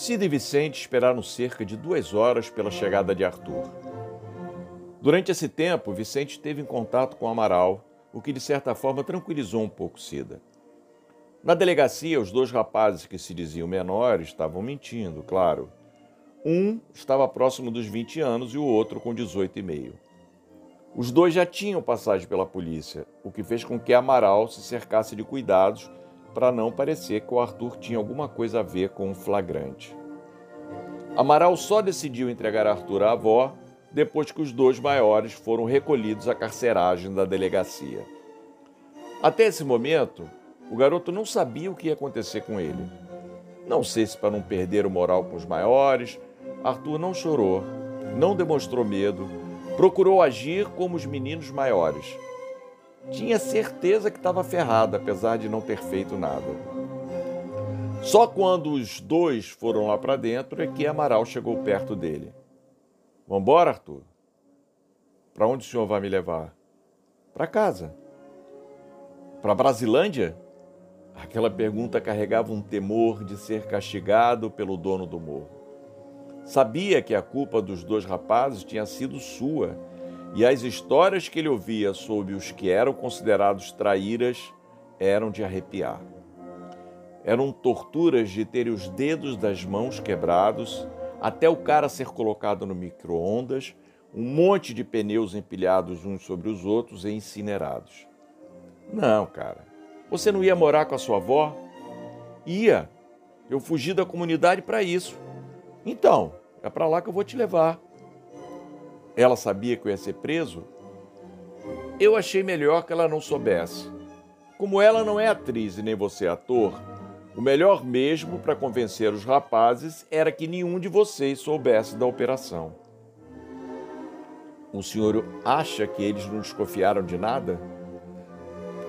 Cida e Vicente esperaram cerca de duas horas pela chegada de Arthur. Durante esse tempo, Vicente esteve em contato com Amaral, o que de certa forma tranquilizou um pouco Cida. Na delegacia, os dois rapazes que se diziam menores estavam mentindo, claro. Um estava próximo dos 20 anos e o outro com 18 e meio. Os dois já tinham passagem pela polícia, o que fez com que Amaral se cercasse de cuidados para não parecer que o Arthur tinha alguma coisa a ver com o flagrante. Amaral só decidiu entregar Arthur à avó depois que os dois maiores foram recolhidos à carceragem da delegacia. Até esse momento, o garoto não sabia o que ia acontecer com ele. Não sei se para não perder o moral com os maiores, Arthur não chorou, não demonstrou medo, procurou agir como os meninos maiores. Tinha certeza que estava ferrado, apesar de não ter feito nada. Só quando os dois foram lá para dentro é que Amaral chegou perto dele. Vambora, Arthur? Para onde o senhor vai me levar? Para casa. Para Brasilândia? Aquela pergunta carregava um temor de ser castigado pelo dono do morro. Sabia que a culpa dos dois rapazes tinha sido sua, e as histórias que ele ouvia sobre os que eram considerados traíras eram de arrepiar. Eram torturas de ter os dedos das mãos quebrados até o cara ser colocado no micro-ondas, um monte de pneus empilhados uns sobre os outros e incinerados. Não, cara. Você não ia morar com a sua avó? Ia. Eu fugi da comunidade para isso. Então, é para lá que eu vou te levar. Ela sabia que eu ia ser preso? Eu achei melhor que ela não soubesse. Como ela não é atriz e nem você é ator, o melhor mesmo para convencer os rapazes era que nenhum de vocês soubesse da operação. O senhor acha que eles não desconfiaram de nada?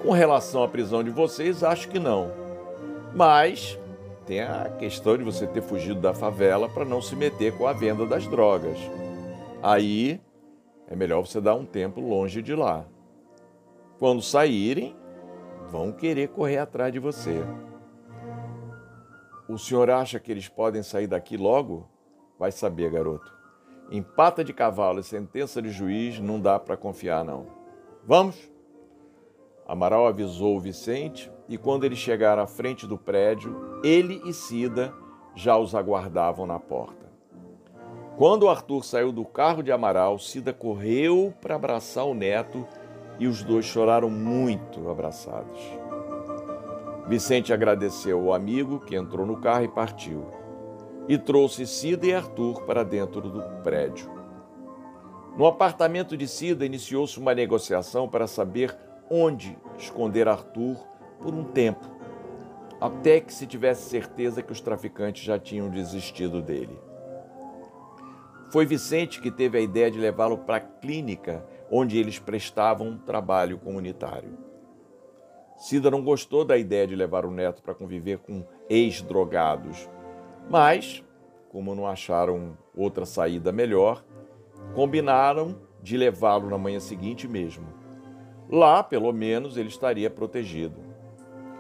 Com relação à prisão de vocês, acho que não. Mas tem a questão de você ter fugido da favela para não se meter com a venda das drogas. Aí é melhor você dar um tempo longe de lá. Quando saírem, vão querer correr atrás de você. O senhor acha que eles podem sair daqui logo? Vai saber, garoto. Em pata de cavalo e sentença de juiz não dá para confiar, não. Vamos? Amaral avisou o Vicente e, quando eles chegaram à frente do prédio, ele e Cida já os aguardavam na porta. Quando Arthur saiu do carro de Amaral, Cida correu para abraçar o neto e os dois choraram muito abraçados. Vicente agradeceu ao amigo que entrou no carro e partiu, e trouxe Cida e Arthur para dentro do prédio. No apartamento de Cida iniciou-se uma negociação para saber onde esconder Arthur por um tempo, até que se tivesse certeza que os traficantes já tinham desistido dele. Foi Vicente que teve a ideia de levá-lo para a clínica onde eles prestavam um trabalho comunitário. Cida não gostou da ideia de levar o neto para conviver com ex-drogados, mas, como não acharam outra saída melhor, combinaram de levá-lo na manhã seguinte mesmo. Lá, pelo menos, ele estaria protegido.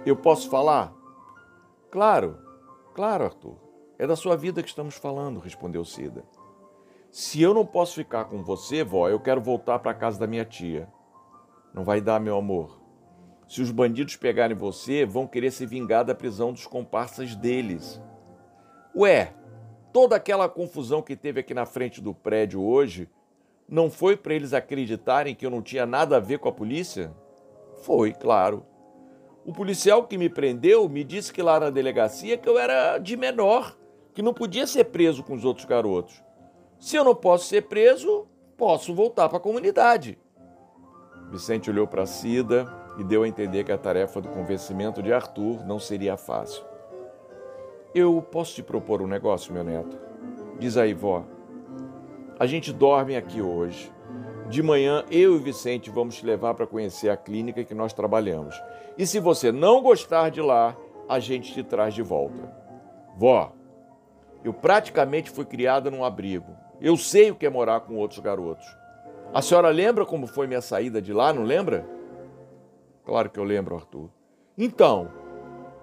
Eu posso falar? Claro, claro, Arthur. É da sua vida que estamos falando, respondeu Cida. Se eu não posso ficar com você, vó, eu quero voltar para a casa da minha tia. Não vai dar, meu amor. Se os bandidos pegarem você, vão querer se vingar da prisão dos comparsas deles. Ué, toda aquela confusão que teve aqui na frente do prédio hoje não foi para eles acreditarem que eu não tinha nada a ver com a polícia? Foi, claro. O policial que me prendeu me disse que lá na delegacia que eu era de menor, que não podia ser preso com os outros garotos. Se eu não posso ser preso, posso voltar para a comunidade. Vicente olhou para Cida, e deu a entender que a tarefa do convencimento de Arthur não seria fácil. Eu posso te propor um negócio, meu neto? Diz aí, vó. A gente dorme aqui hoje. De manhã, eu e o Vicente vamos te levar para conhecer a clínica que nós trabalhamos. E se você não gostar de lá, a gente te traz de volta. Vó, eu praticamente fui criada num abrigo. Eu sei o que é morar com outros garotos. A senhora lembra como foi minha saída de lá, não lembra? Claro que eu lembro, Arthur. Então,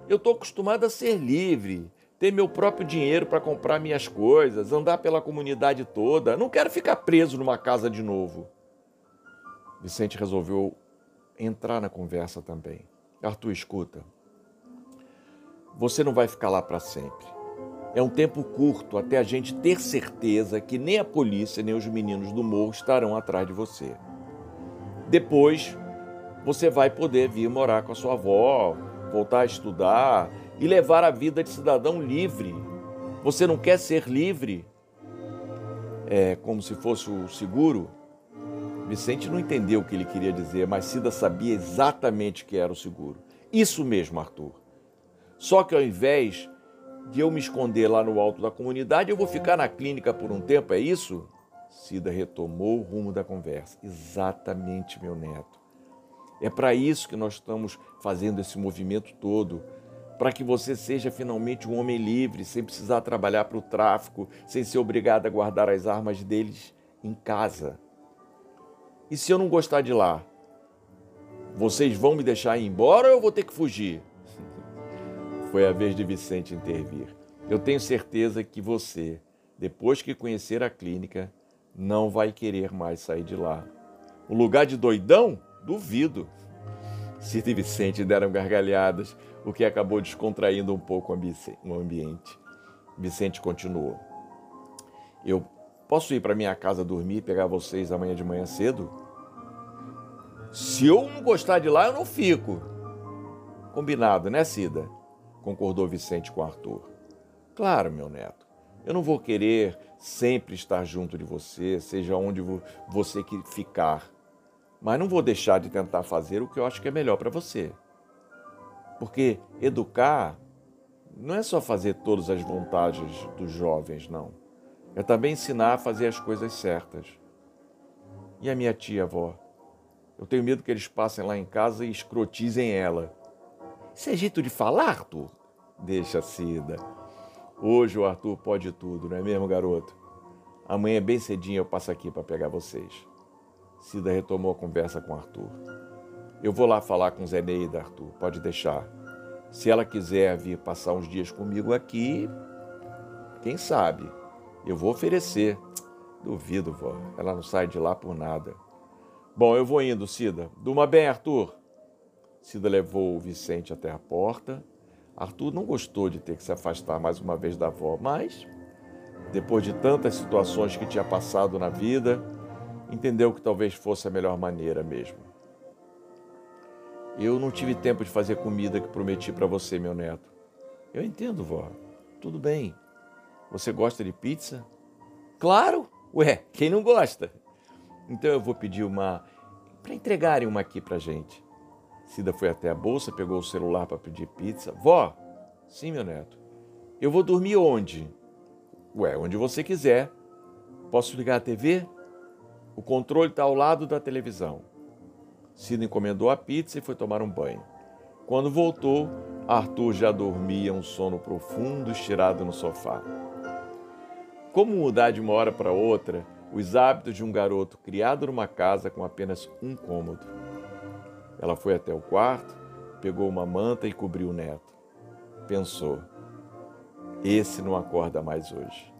eu estou acostumado a ser livre, ter meu próprio dinheiro para comprar minhas coisas, andar pela comunidade toda. Não quero ficar preso numa casa de novo. Vicente resolveu entrar na conversa também. Arthur, escuta. Você não vai ficar lá para sempre. É um tempo curto até a gente ter certeza que nem a polícia nem os meninos do morro estarão atrás de você. Depois, você vai poder vir morar com a sua avó, voltar a estudar e levar a vida de cidadão livre. Você não quer ser livre? É como se fosse o seguro? Vicente não entendeu o que ele queria dizer, mas Cida sabia exatamente que era o seguro. Isso mesmo, Arthur. Só que ao invés de eu me esconder lá no alto da comunidade, eu vou ficar na clínica por um tempo, é isso? Cida retomou o rumo da conversa. Exatamente, meu neto. É para isso que nós estamos fazendo esse movimento todo para que você seja finalmente um homem livre, sem precisar trabalhar para o tráfico, sem ser obrigado a guardar as armas deles em casa. E se eu não gostar de lá? Vocês vão me deixar ir embora ou eu vou ter que fugir? Foi a vez de Vicente intervir. Eu tenho certeza que você, depois que conhecer a clínica, não vai querer mais sair de lá. O lugar de doidão? Duvido. Cida e Vicente deram gargalhadas, o que acabou descontraindo um pouco o ambiente. Vicente continuou. Eu posso ir para minha casa dormir e pegar vocês amanhã de manhã cedo? Se eu não gostar de lá, eu não fico. Combinado, né, Cida? Concordou Vicente com Arthur. Claro, meu neto. Eu não vou querer sempre estar junto de você, seja onde você ficar. Mas não vou deixar de tentar fazer o que eu acho que é melhor para você. Porque educar não é só fazer todas as vontades dos jovens, não. É também ensinar a fazer as coisas certas. E a minha tia, avó? Eu tenho medo que eles passem lá em casa e escrotizem ela. Isso é jeito de falar, Arthur? Deixa, Cida. Hoje o Arthur pode tudo, não é mesmo, garoto? Amanhã, bem cedinho, eu passo aqui para pegar vocês. Cida retomou a conversa com Arthur. Eu vou lá falar com Zeneida, Arthur, pode deixar. Se ela quiser vir passar uns dias comigo aqui, quem sabe? Eu vou oferecer. Duvido, vó. Ela não sai de lá por nada. Bom, eu vou indo, Cida. Durma bem, Arthur. Cida levou o Vicente até a porta. Arthur não gostou de ter que se afastar mais uma vez da avó, mas, depois de tantas situações que tinha passado na vida, entendeu que talvez fosse a melhor maneira mesmo. Eu não tive tempo de fazer comida que prometi para você, meu neto. Eu entendo, vó. Tudo bem. Você gosta de pizza? Claro! Ué, quem não gosta? Então eu vou pedir uma. para entregarem uma aqui pra gente. Cida foi até a bolsa, pegou o celular para pedir pizza. Vó! Sim, meu neto. Eu vou dormir onde? Ué, onde você quiser. Posso ligar a TV? O controle está ao lado da televisão. Cida encomendou a pizza e foi tomar um banho. Quando voltou, Arthur já dormia um sono profundo, estirado no sofá. Como mudar de uma hora para outra os hábitos de um garoto criado numa casa com apenas um cômodo? Ela foi até o quarto, pegou uma manta e cobriu o neto. Pensou: esse não acorda mais hoje.